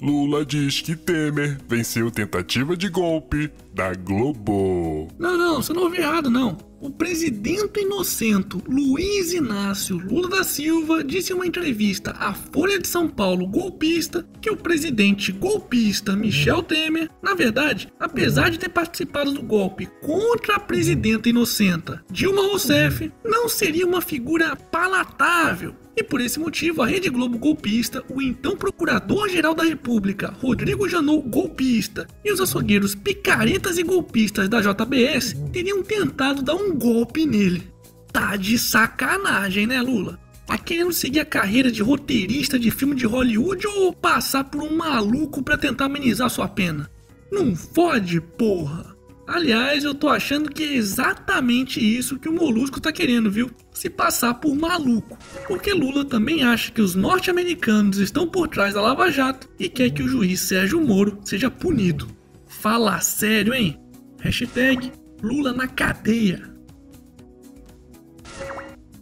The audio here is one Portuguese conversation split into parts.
Lula diz que Temer venceu tentativa de golpe da Globo. Não, não, você não ouviu errado, não. O presidente inocento Luiz Inácio Lula da Silva disse em uma entrevista à Folha de São Paulo golpista que o presidente golpista Michel Temer, na verdade, apesar de ter participado do golpe contra a presidenta inocenta Dilma Rousseff, não seria uma figura palatável e por esse motivo, a Rede Globo golpista, o então Procurador-Geral da República, Rodrigo Janot golpista, e os açougueiros picaretas e golpistas da JBS teriam tentado dar um golpe nele. Tá de sacanagem, né, Lula? Tá querendo seguir a carreira de roteirista de filme de Hollywood ou passar por um maluco para tentar amenizar sua pena? Não fode, porra! Aliás, eu tô achando que é exatamente isso que o Molusco tá querendo, viu? Se passar por maluco. Porque Lula também acha que os norte-americanos estão por trás da Lava Jato e quer que o juiz Sérgio Moro seja punido. Fala sério, hein? Hashtag Lula na cadeia.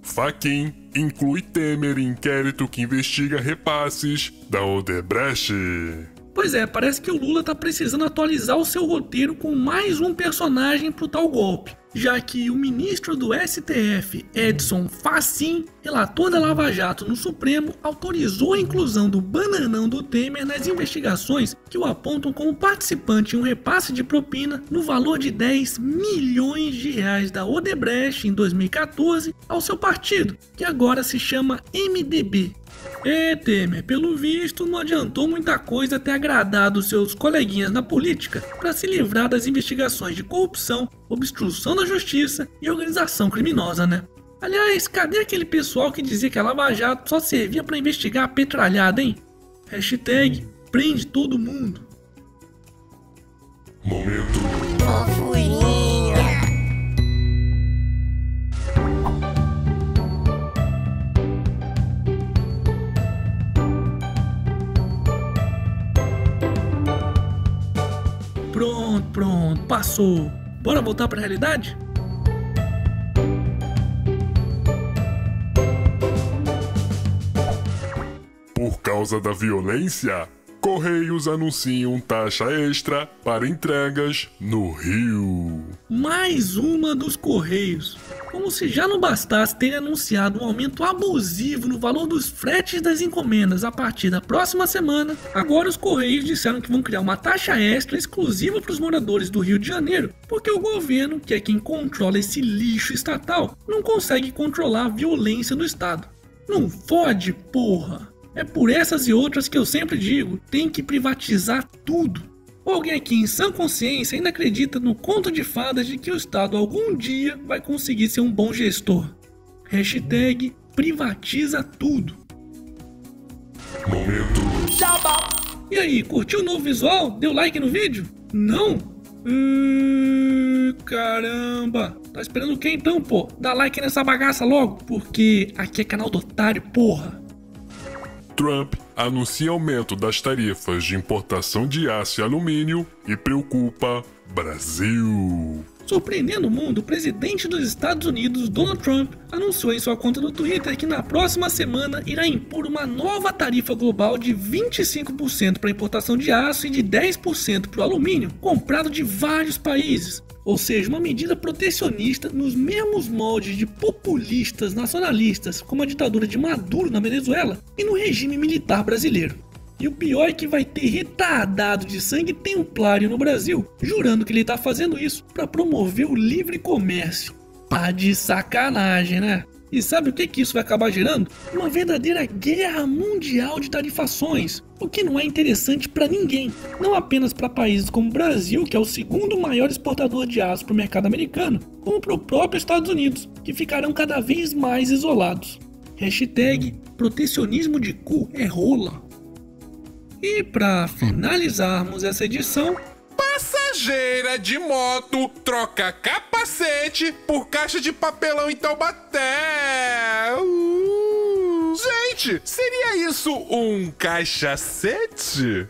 Faquin inclui Temer em inquérito que investiga repasses da Odebrecht. Pois é, parece que o Lula tá precisando atualizar o seu roteiro com mais um personagem pro tal golpe, já que o ministro do STF, Edson Fachin, relator da Lava Jato no Supremo, autorizou a inclusão do bananão do Temer nas investigações que o apontam como participante em um repasse de propina no valor de 10 milhões de reais da Odebrecht em 2014 ao seu partido, que agora se chama MDB, é, Temer, pelo visto não adiantou muita coisa ter agradado seus coleguinhas na política para se livrar das investigações de corrupção, obstrução da justiça e organização criminosa, né? Aliás, cadê aquele pessoal que dizia que a Lava Jato só servia para investigar a petralhada, hein? Hashtag prende todo mundo. Momento. Fofurinha. Pronto, pronto, passou. Bora voltar pra realidade? Por causa da violência, Correios anunciam taxa extra para entregas no Rio. Mais uma dos Correios. Como se já não bastasse ter anunciado um aumento abusivo no valor dos fretes das encomendas a partir da próxima semana, agora os Correios disseram que vão criar uma taxa extra exclusiva para os moradores do Rio de Janeiro, porque o governo, que é quem controla esse lixo estatal, não consegue controlar a violência no estado. Não fode, porra! É por essas e outras que eu sempre digo: tem que privatizar tudo. Ou alguém aqui em sã consciência ainda acredita no conto de fadas de que o Estado algum dia vai conseguir ser um bom gestor? Hashtag privatiza tudo. Momento. E aí, curtiu o novo visual? Deu like no vídeo? Não? Hum, caramba! Tá esperando o que então, pô? Dá like nessa bagaça logo, porque aqui é canal do otário, porra! Trump anuncia aumento das tarifas de importação de aço e alumínio e preocupa Brasil. Surpreendendo o mundo, o presidente dos Estados Unidos, Donald Trump, anunciou em sua conta no Twitter que na próxima semana irá impor uma nova tarifa global de 25% para a importação de aço e de 10% para o alumínio comprado de vários países. Ou seja, uma medida protecionista nos mesmos moldes de populistas nacionalistas, como a ditadura de Maduro na Venezuela e no regime militar brasileiro. E o pior é que vai ter retardado de sangue templário no Brasil, jurando que ele está fazendo isso para promover o livre comércio. Pá de sacanagem, né? E sabe o que, que isso vai acabar gerando? Uma verdadeira guerra mundial de tarifações, o que não é interessante para ninguém, não apenas para países como o Brasil, que é o segundo maior exportador de aço para o mercado americano, como para o próprio Estados Unidos, que ficarão cada vez mais isolados. Hashtag protecionismo de cu é rola. E para finalizarmos essa edição, Passageira de moto troca capacete por caixa de papelão em Taubaté. Uh. Gente, seria isso um caixacete?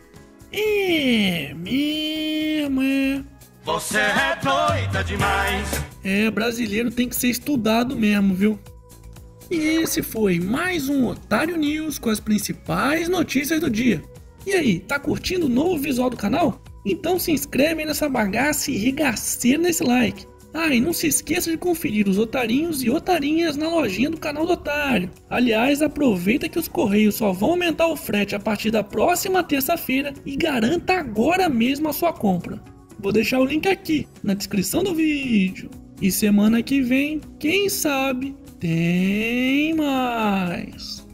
É, mesmo, é. Você é doida demais. É, brasileiro tem que ser estudado mesmo, viu? E esse foi mais um Otário News com as principais notícias do dia. E aí, tá curtindo o novo visual do canal? Então se inscreve nessa bagaça e regaceira nesse like. Ah, e não se esqueça de conferir os otarinhos e otarinhas na lojinha do canal do Otário. Aliás, aproveita que os correios só vão aumentar o frete a partir da próxima terça-feira e garanta agora mesmo a sua compra. Vou deixar o link aqui na descrição do vídeo. E semana que vem, quem sabe, tem mais.